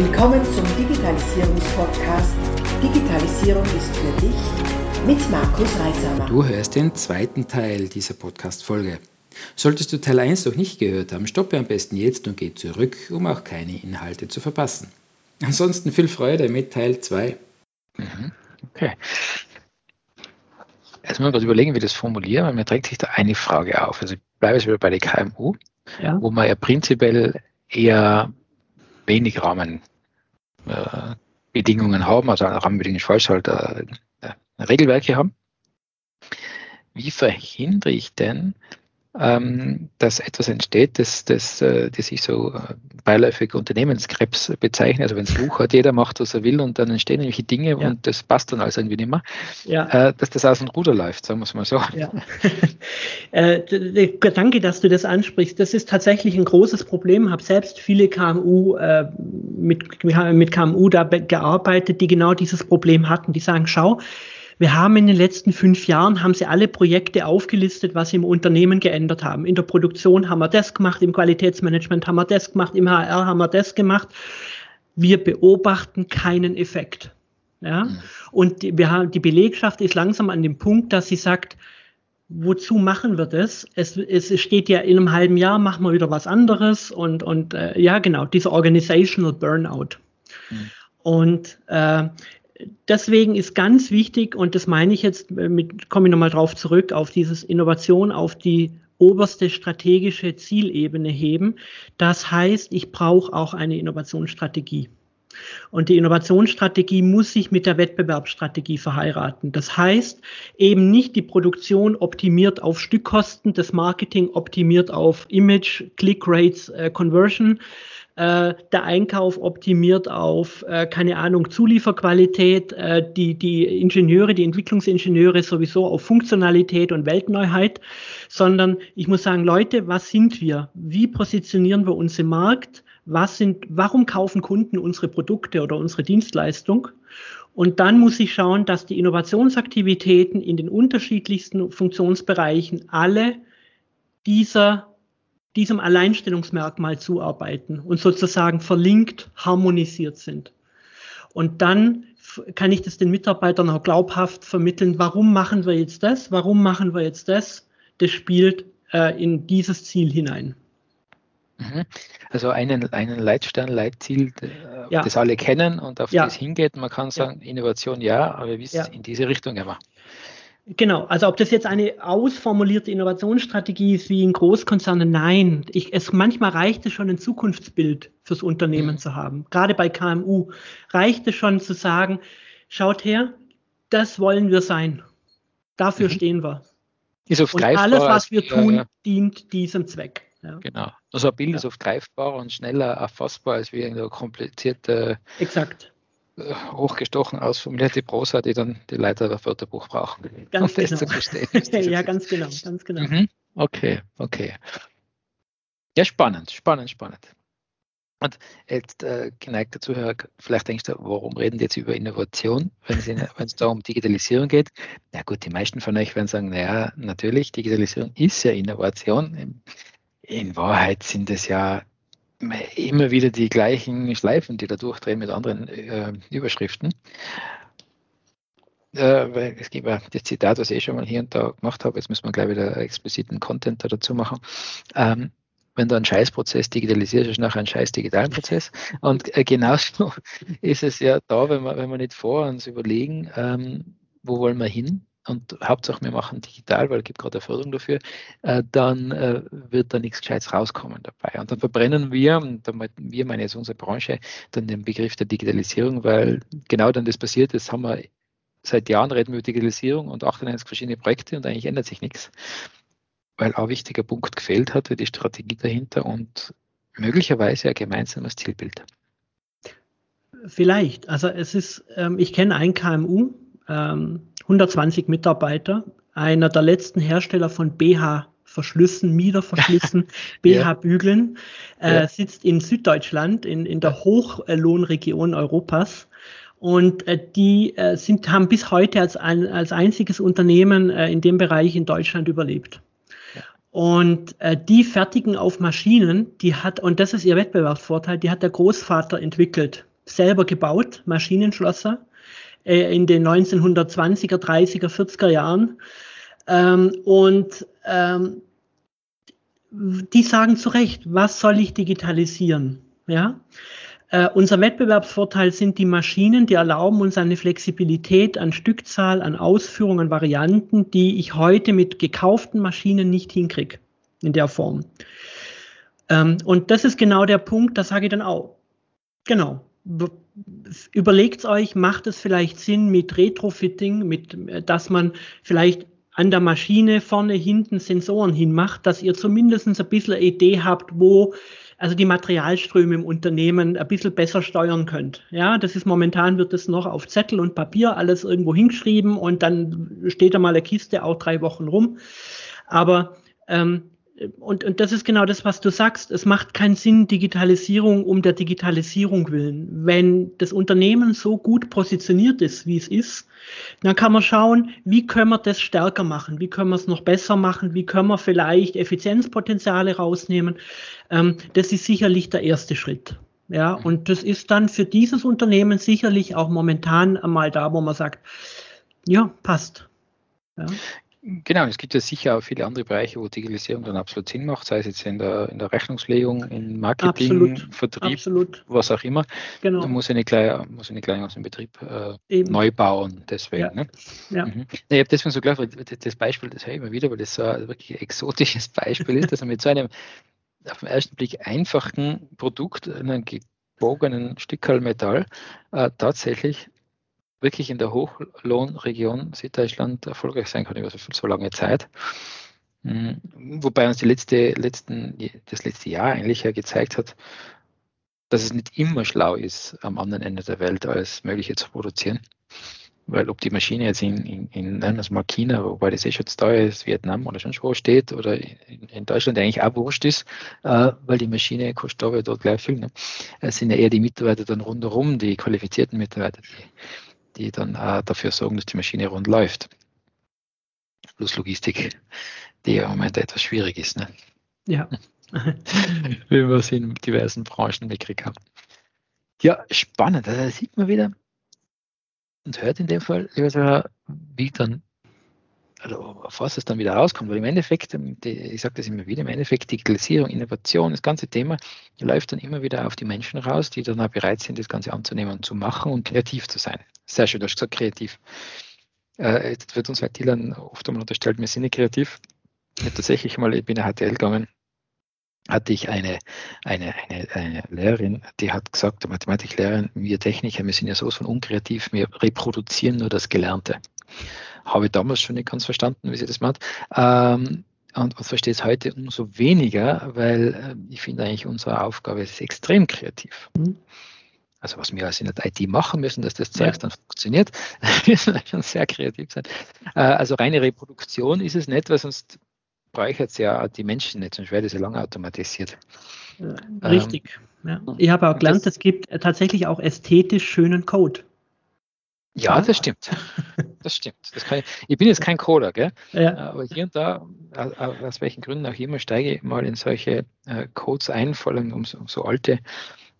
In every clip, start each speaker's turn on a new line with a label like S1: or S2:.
S1: Willkommen zum Digitalisierungspodcast Digitalisierung ist für dich mit Markus Reisamer.
S2: Du hörst den zweiten Teil dieser Podcast-Folge. Solltest du Teil 1 noch nicht gehört haben, stoppe am besten jetzt und geh zurück, um auch keine Inhalte zu verpassen. Ansonsten viel Freude mit Teil 2.
S3: Mhm. Okay. Erstmal gerade überlegen, wie das formulieren, weil mir drängt sich da eine Frage auf. Also ich bleibe jetzt wieder bei der KMU, ja. wo man ja prinzipiell eher wenig Rahmenbedingungen äh, haben, also Rahmenbedingungen falsch, halt äh, äh, Regelwerke haben. Wie verhindere ich denn, ähm, dass etwas entsteht, das, das, äh, das ich so äh, beiläufig Unternehmenskrebs bezeichne. Also wenn es Buch hat, jeder macht, was er will und dann entstehen nämlich Dinge ja. und das passt dann alles irgendwie nicht mehr, ja. äh, dass das aus dem Ruder läuft, sagen wir es mal so. Ja.
S4: äh, danke, dass du das ansprichst. Das ist tatsächlich ein großes Problem. Ich habe selbst viele KMU äh, mit, mit KMU da gearbeitet, die genau dieses Problem hatten. Die sagen, schau, wir haben in den letzten fünf Jahren, haben sie alle Projekte aufgelistet, was sie im Unternehmen geändert haben. In der Produktion haben wir das gemacht, im Qualitätsmanagement haben wir das gemacht, im HR haben wir das gemacht. Wir beobachten keinen Effekt. Ja? Mhm. Und die, wir haben, die Belegschaft ist langsam an dem Punkt, dass sie sagt, wozu machen wir das? Es, es steht ja in einem halben Jahr, machen wir wieder was anderes und, und äh, ja, genau, dieser Organizational Burnout. Mhm. Und äh, deswegen ist ganz wichtig, und das meine ich jetzt, äh, mit, komme ich nochmal drauf zurück, auf dieses Innovation, auf die oberste strategische Zielebene heben. Das heißt, ich brauche auch eine Innovationsstrategie. Und die Innovationsstrategie muss sich mit der Wettbewerbsstrategie verheiraten. Das heißt, eben nicht die Produktion optimiert auf Stückkosten, das Marketing optimiert auf Image, Click Rates, äh, Conversion, äh, der Einkauf optimiert auf, äh, keine Ahnung, Zulieferqualität, äh, die, die Ingenieure, die Entwicklungsingenieure sowieso auf Funktionalität und Weltneuheit, sondern ich muss sagen, Leute, was sind wir? Wie positionieren wir uns im Markt? Was sind, warum kaufen Kunden unsere Produkte oder unsere Dienstleistung? Und dann muss ich schauen, dass die Innovationsaktivitäten in den unterschiedlichsten Funktionsbereichen alle dieser diesem Alleinstellungsmerkmal zuarbeiten und sozusagen verlinkt, harmonisiert sind. Und dann kann ich das den Mitarbeitern auch glaubhaft vermitteln, warum machen wir jetzt das, warum machen wir jetzt das. Das spielt äh, in dieses Ziel hinein.
S3: Mhm. Also einen, einen Leitstern, Leitziel, äh, ja. das alle kennen und auf ja. das hingeht. Man kann sagen, ja. Innovation ja, aber wir wissen, in diese Richtung immer.
S4: Genau, also ob das jetzt eine ausformulierte Innovationsstrategie ist wie in Großkonzernen, nein. Ich, es, manchmal reicht es schon, ein Zukunftsbild fürs Unternehmen mhm. zu haben. Gerade bei KMU reicht es schon zu sagen, schaut her, das wollen wir sein. Dafür mhm. stehen wir.
S3: Ist oft
S4: und alles, was wir tun, ja, ja. dient diesem Zweck.
S3: Ja. Genau. Also ein Bild ist oft greifbarer und schneller erfassbar als wie eine komplizierte
S4: Exakt
S3: hochgestochen ausformulierte Prosa, die dann die Leiter der Wörterbuch brauchen.
S4: Ganz um genau. ja, ganz genau, ganz genau. Mhm.
S3: Okay, okay. Ja, spannend, spannend, spannend. Und jetzt äh, geneigter Zuhörer, vielleicht denkst du, warum reden die jetzt über Innovation, wenn es da um Digitalisierung geht? Na gut, die meisten von euch werden sagen, naja, natürlich, Digitalisierung ist ja Innovation. In Wahrheit sind es ja immer wieder die gleichen Schleifen, die da durchdrehen mit anderen äh, Überschriften. Äh, es gibt ja das Zitat, was ich eh schon mal hier und da gemacht habe, jetzt müssen wir gleich wieder expliziten Content da dazu machen. Ähm, wenn du einen Scheißprozess digitalisierst, ist nachher ein scheiß digitalen Prozess. Und äh, genauso ist es ja da, wenn wir, wenn wir nicht vor uns überlegen, ähm, wo wollen wir hin, und Hauptsache wir machen digital, weil es gibt gerade eine Förderung dafür, äh, dann äh, wird da nichts Gescheites rauskommen dabei. Und dann verbrennen wir, und damit wir meine jetzt unsere Branche, dann den Begriff der Digitalisierung, weil genau dann das passiert ist, haben wir seit Jahren reden wir über Digitalisierung und 98 verschiedene Projekte und eigentlich ändert sich nichts. Weil auch ein wichtiger Punkt gefehlt hat, wie die Strategie dahinter und möglicherweise ein gemeinsames Zielbild.
S4: Vielleicht. Also es ist, ähm, ich kenne ein KMU, ähm, 120 Mitarbeiter, einer der letzten Hersteller von BH Verschlüssen, Miederverschlüssen, BH-Bügeln, äh, ja. sitzt in Süddeutschland, in, in der Hochlohnregion Europas. Und äh, die äh, sind, haben bis heute als, ein, als einziges Unternehmen äh, in dem Bereich in Deutschland überlebt. Und äh, die fertigen auf Maschinen, die hat, und das ist ihr Wettbewerbsvorteil, die hat der Großvater entwickelt selber gebaut, Maschinenschlosser, äh, in den 1920er, 30er, 40er Jahren. Ähm, und ähm, die sagen zu Recht, was soll ich digitalisieren? Ja. Äh, unser Wettbewerbsvorteil sind die Maschinen, die erlauben uns eine Flexibilität an Stückzahl, an Ausführungen, an Varianten, die ich heute mit gekauften Maschinen nicht hinkriege in der Form. Ähm, und das ist genau der Punkt, da sage ich dann auch, genau, überlegt euch, macht es vielleicht Sinn mit Retrofitting, mit, äh, dass man vielleicht an der Maschine vorne, hinten Sensoren hinmacht, dass ihr zumindest ein bisschen eine Idee habt, wo also die Materialströme im Unternehmen ein bisschen besser steuern könnt. Ja, das ist momentan wird das noch auf Zettel und Papier alles irgendwo hingeschrieben und dann steht da mal eine Kiste auch drei Wochen rum. Aber ähm, und, und das ist genau das, was du sagst. Es macht keinen Sinn, Digitalisierung um der Digitalisierung willen. Wenn das Unternehmen so gut positioniert ist, wie es ist, dann kann man schauen, wie können wir das stärker machen? Wie können wir es noch besser machen? Wie können wir vielleicht Effizienzpotenziale rausnehmen? Ähm, das ist sicherlich der erste Schritt. Ja, und das ist dann für dieses Unternehmen sicherlich auch momentan einmal da, wo man sagt, ja, passt.
S3: Ja. Genau, es gibt ja sicher auch viele andere Bereiche, wo Digitalisierung dann absolut Sinn macht, sei es jetzt in der, in der Rechnungslegung, in Marketing, absolut, Vertrieb, absolut. was auch immer. Genau. Da muss eine gleich, muss eine gleich aus dem Betrieb äh, neu bauen, deswegen. Ja. Ne? Ja. Mhm. Ich habe deswegen so gedacht, das Beispiel, das höre ich immer wieder, weil das so ein wirklich exotisches Beispiel ist, dass man mit so einem auf den ersten Blick einfachen Produkt, einem gebogenen Stückteil Metall, äh, tatsächlich wirklich in der Hochlohnregion Süddeutschland erfolgreich sein kann über so, lange Zeit. Hm, wobei uns die letzte, letzten, das letzte Jahr eigentlich ja gezeigt hat, dass es nicht immer schlau ist, am anderen Ende der Welt alles Mögliche zu produzieren. Weil ob die Maschine jetzt in, in, in nennen es mal China, wobei das eh schon teuer ist, Vietnam oder schon wo steht, oder in, in, Deutschland eigentlich auch wurscht ist, äh, weil die Maschine kostet aber dort gleich viel. Ne? Es sind ja eher die Mitarbeiter dann rundherum, die qualifizierten Mitarbeiter, die die dann dafür sorgen, dass die Maschine rund läuft. Plus Logistik, die ja im Moment etwas schwierig ist. Ne?
S4: Ja.
S3: Wie wir es in diversen Branchen mitgekriegt haben. Ja, spannend. Also da sieht man wieder und hört in dem Fall, wie dann also auf was es dann wieder rauskommt, weil im Endeffekt, ähm, ich sage das immer wieder, im Endeffekt Digitalisierung, Innovation, das ganze Thema läuft dann immer wieder auf die Menschen raus, die dann auch bereit sind, das Ganze anzunehmen und zu machen und kreativ zu sein. Sehr schön, du hast gesagt, kreativ. Äh, jetzt wird uns bei Dylan oft einmal unterstellt, wir sind nicht kreativ. Ich tatsächlich mal, ich bin in HTL gegangen, hatte ich eine, eine, eine, eine Lehrerin, die hat gesagt, Mathematiklehrerin, wir Techniker, wir sind ja sowas von unkreativ, wir reproduzieren nur das Gelernte. Habe ich damals schon nicht ganz verstanden, wie sie das macht. Ähm, und, und verstehe es heute umso weniger, weil äh, ich finde eigentlich unsere Aufgabe ist extrem kreativ. Mhm. Also was wir als in der IT machen müssen, dass das Zeug ja. dann funktioniert, müssen wir schon sehr kreativ sein. Äh, also reine Reproduktion ist es nicht, weil sonst bräuchte es ja die Menschen nicht, sonst wäre das ja lange automatisiert.
S4: Richtig. Ähm, ja. Ich habe auch gelernt, es gibt tatsächlich auch ästhetisch schönen Code.
S3: Ja, das stimmt. Das stimmt. Das ich, ich, bin jetzt kein Coder, gell? Ja. aber hier und da, aus welchen Gründen auch immer, steige ich mal in solche äh, Codes ein, vor allem um, um, so alte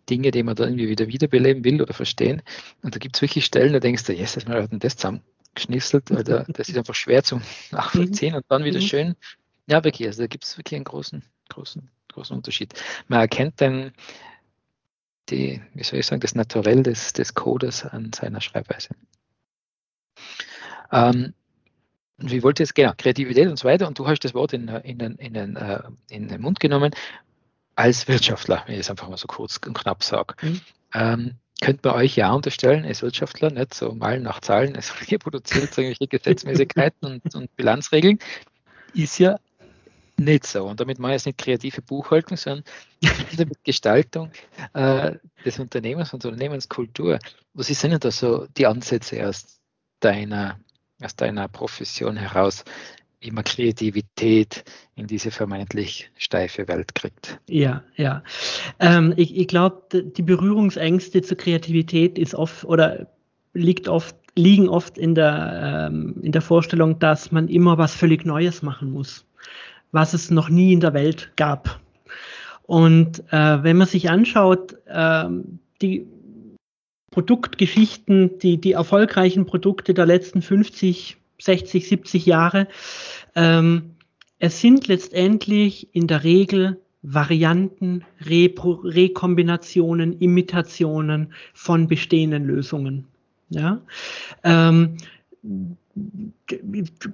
S3: Dinge, die man dann irgendwie wieder wiederbeleben will oder verstehen. Und da gibt es wirklich Stellen, da denkst du, yes, das hat denn das zusammengeschnisselt, weil da, das ist einfach schwer zu nachvollziehen und dann wieder mhm. schön. Ja, wirklich, also da gibt es wirklich einen großen, großen, großen Unterschied. Man erkennt dann, die, wie soll ich sagen, das Naturell des, des Coders an seiner Schreibweise. Ähm, wie wollte jetzt, genau, Kreativität und so weiter, und du hast das Wort in, in, den, in, den, äh, in den Mund genommen, als Wirtschaftler, wenn ich es einfach mal so kurz und knapp sage. Mhm. Ähm, könnte man euch ja unterstellen, als Wirtschaftler, nicht so mal nach Zahlen, es reproduziert irgendwelche Gesetzmäßigkeiten und, und Bilanzregeln, ist ja nicht so. Und damit meine ich jetzt nicht kreative Buchhaltung, sondern mit Gestaltung äh, des Unternehmens und Unternehmenskultur. Was sind denn da so die Ansätze aus deiner, aus deiner Profession heraus, man Kreativität in diese vermeintlich steife Welt kriegt?
S4: Ja, ja. Ähm, ich ich glaube, die Berührungsängste zur Kreativität ist oft oder liegt oft liegen oft in der, ähm, in der Vorstellung, dass man immer was völlig Neues machen muss was es noch nie in der Welt gab. Und äh, wenn man sich anschaut, äh, die Produktgeschichten, die, die erfolgreichen Produkte der letzten 50, 60, 70 Jahre. Ähm, es sind letztendlich in der Regel Varianten, Repro Rekombinationen, Imitationen von bestehenden Lösungen. Ja? Ähm,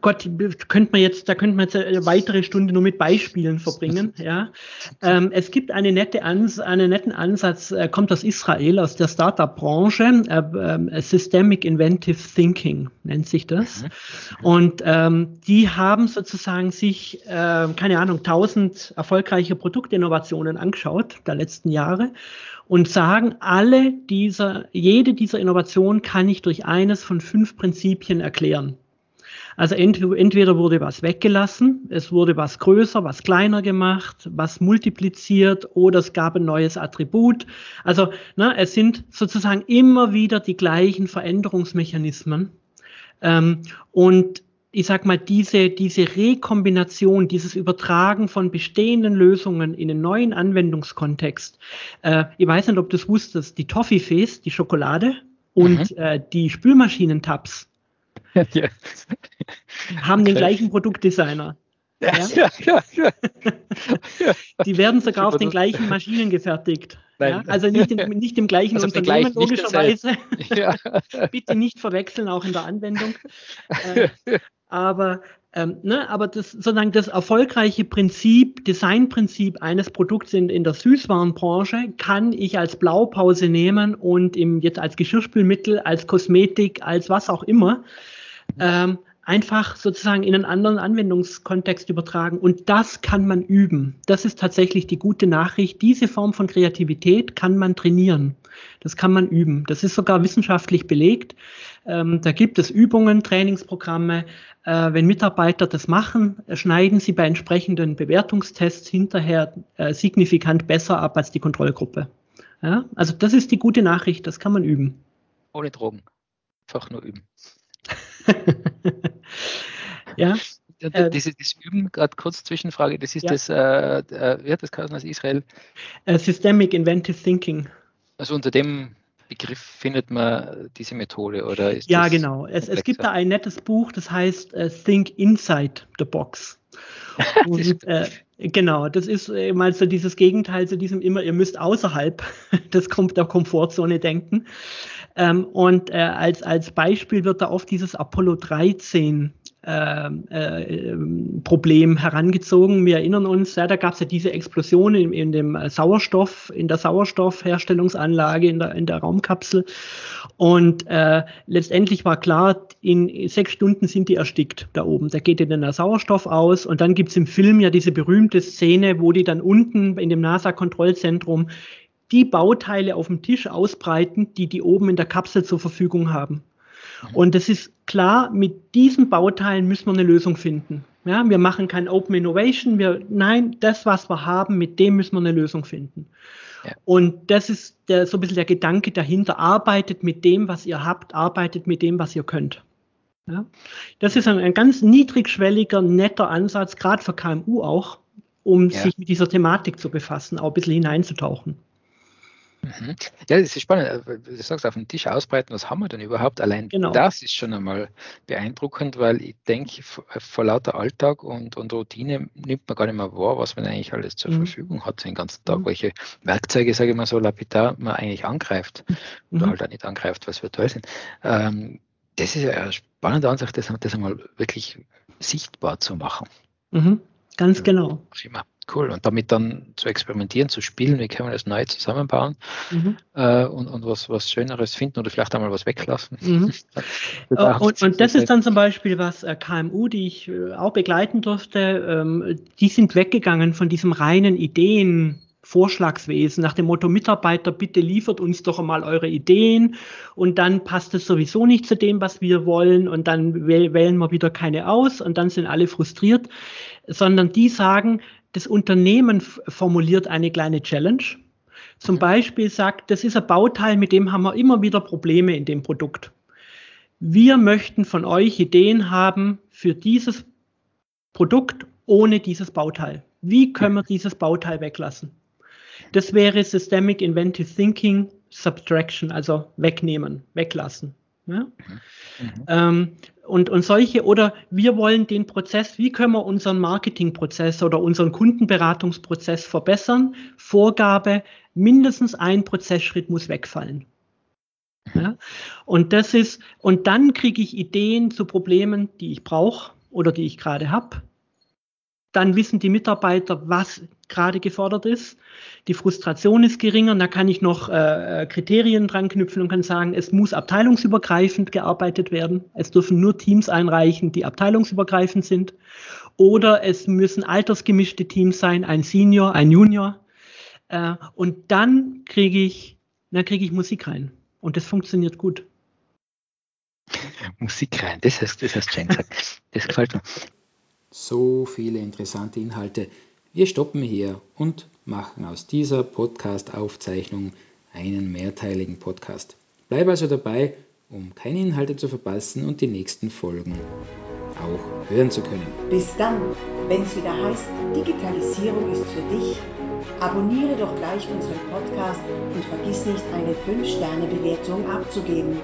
S4: Gott, könnte man jetzt, da könnte man jetzt eine weitere Stunde nur mit Beispielen verbringen. Ja, ähm, es gibt eine nette Ans einen netten Ansatz, äh, kommt aus Israel, aus der Startup-Branche, äh, äh, Systemic Inventive Thinking nennt sich das. Mhm. Und ähm, die haben sozusagen sich, äh, keine Ahnung, tausend erfolgreiche Produktinnovationen angeschaut der letzten Jahre und sagen, alle dieser, jede dieser Innovationen kann ich durch eines von fünf Prinzipien erklären. Also entweder wurde was weggelassen, es wurde was größer, was kleiner gemacht, was multipliziert oder es gab ein neues Attribut. Also ne, es sind sozusagen immer wieder die gleichen Veränderungsmechanismen. Ähm, und ich sag mal, diese, diese Rekombination, dieses Übertragen von bestehenden Lösungen in einen neuen Anwendungskontext. Äh, ich weiß nicht, ob du es wusstest, die Toffifees, die Schokolade und mhm. äh, die Spülmaschinentabs ja. haben den gleichen Produktdesigner. Ja, ja, ja. Die werden sogar auf den gleichen Maschinen gefertigt. Also nicht, in, nicht im gleichen also Unternehmen, gleichen, logischerweise. Bitte nicht verwechseln, auch in der Anwendung. Äh, aber, ähm, ne, aber das, sozusagen das erfolgreiche Prinzip, Designprinzip eines Produkts in, in der Süßwarenbranche kann ich als Blaupause nehmen und im, jetzt als Geschirrspülmittel, als Kosmetik, als was auch immer, ähm, einfach sozusagen in einen anderen Anwendungskontext übertragen. Und das kann man üben. Das ist tatsächlich die gute Nachricht. Diese Form von Kreativität kann man trainieren. Das kann man üben. Das ist sogar wissenschaftlich belegt. Ähm, da gibt es Übungen, Trainingsprogramme. Äh, wenn Mitarbeiter das machen, schneiden sie bei entsprechenden Bewertungstests hinterher äh, signifikant besser ab als die Kontrollgruppe. Ja? Also das ist die gute Nachricht. Das kann man üben.
S3: Ohne Drogen. Einfach nur üben.
S4: ja.
S3: Äh, das, das Üben, gerade kurz Zwischenfrage, das ist ja. das, äh, äh, wie hat das geheißen aus Israel?
S4: Uh, Systemic Inventive Thinking.
S3: Also unter dem Begriff findet man diese Methode oder ist
S4: Ja, genau. Es, es, gibt da ein nettes Buch, das heißt uh, Think Inside the Box. Und, äh, genau, das ist äh, mal so dieses Gegenteil zu diesem immer, ihr müsst außerhalb des Kom der Komfortzone denken. Ähm, und äh, als, als Beispiel wird da oft dieses Apollo 13 äh, äh, Problem herangezogen. Wir erinnern uns, ja, da gab es ja diese Explosion in, in dem Sauerstoff, in der Sauerstoffherstellungsanlage, in der, in der Raumkapsel. Und äh, letztendlich war klar, in sechs Stunden sind die erstickt da oben. Da geht ihnen der Sauerstoff aus. Und dann gibt's im Film ja diese berühmte Szene, wo die dann unten in dem NASA-Kontrollzentrum die Bauteile auf dem Tisch ausbreiten, die die oben in der Kapsel zur Verfügung haben. Mhm. Und es ist klar, mit diesen Bauteilen müssen wir eine Lösung finden. Ja, wir machen kein Open Innovation. Wir, nein, das, was wir haben, mit dem müssen wir eine Lösung finden. Ja. Und das ist der, so ein bisschen der Gedanke dahinter. Arbeitet mit dem, was ihr habt, arbeitet mit dem, was ihr könnt. Ja? Das ist ein, ein ganz niedrigschwelliger, netter Ansatz, gerade für KMU auch, um ja. sich mit dieser Thematik zu befassen, auch ein bisschen hineinzutauchen.
S3: Mhm. Ja, das ist spannend. Äh, du sagst, auf dem Tisch ausbreiten, was haben wir denn überhaupt? Allein genau. das ist schon einmal beeindruckend, weil ich denke, äh, vor lauter Alltag und, und Routine nimmt man gar nicht mehr wahr, was man eigentlich alles zur mhm. Verfügung hat den ganzen Tag, mhm. welche Werkzeuge, sage ich mal so lapidar, man eigentlich angreift mhm. oder halt auch nicht angreift, was virtuell sind. Ähm, das ist ja eine spannende Ansicht, das, das einmal wirklich sichtbar zu machen.
S4: Mhm. Ganz genau.
S3: Immer. Cool. Und damit dann zu experimentieren, zu spielen, wie können wir das neu zusammenbauen mhm. äh, und, und was, was Schöneres finden oder vielleicht einmal was weglassen. Mhm.
S4: Äh, und, und, das ist dann zum Beispiel was äh, KMU, die ich äh, auch begleiten durfte, ähm, die sind weggegangen von diesem reinen Ideen. Vorschlagswesen nach dem Motto Mitarbeiter, bitte liefert uns doch einmal eure Ideen und dann passt es sowieso nicht zu dem, was wir wollen und dann wählen wir wieder keine aus und dann sind alle frustriert, sondern die sagen, das Unternehmen formuliert eine kleine Challenge. Zum Beispiel sagt, das ist ein Bauteil, mit dem haben wir immer wieder Probleme in dem Produkt. Wir möchten von euch Ideen haben für dieses Produkt ohne dieses Bauteil. Wie können wir dieses Bauteil weglassen? Das wäre Systemic Inventive Thinking Subtraction, also wegnehmen, weglassen. Ja? Mhm. Ähm, und, und solche, oder wir wollen den Prozess, wie können wir unseren Marketingprozess oder unseren Kundenberatungsprozess verbessern? Vorgabe, mindestens ein Prozessschritt muss wegfallen. Ja? Und das ist, und dann kriege ich Ideen zu Problemen, die ich brauche oder die ich gerade habe. Dann wissen die Mitarbeiter, was gerade gefordert ist. Die Frustration ist geringer. Da kann ich noch äh, Kriterien dran knüpfen und kann sagen, es muss abteilungsübergreifend gearbeitet werden. Es dürfen nur Teams einreichen, die abteilungsübergreifend sind. Oder es müssen altersgemischte Teams sein, ein Senior, ein Junior. Äh, und dann kriege ich, dann kriege ich Musik rein. Und das funktioniert gut.
S3: Musik rein, das hast, das gesagt. Das gefällt mir.
S2: So viele interessante Inhalte. Wir stoppen hier und machen aus dieser Podcast-Aufzeichnung einen mehrteiligen Podcast. Bleib also dabei, um keine Inhalte zu verpassen und die nächsten Folgen auch hören zu können.
S1: Bis dann, wenn es wieder heißt, Digitalisierung ist für dich. Abonniere doch gleich unseren Podcast und vergiss nicht, eine 5-Sterne-Bewertung abzugeben.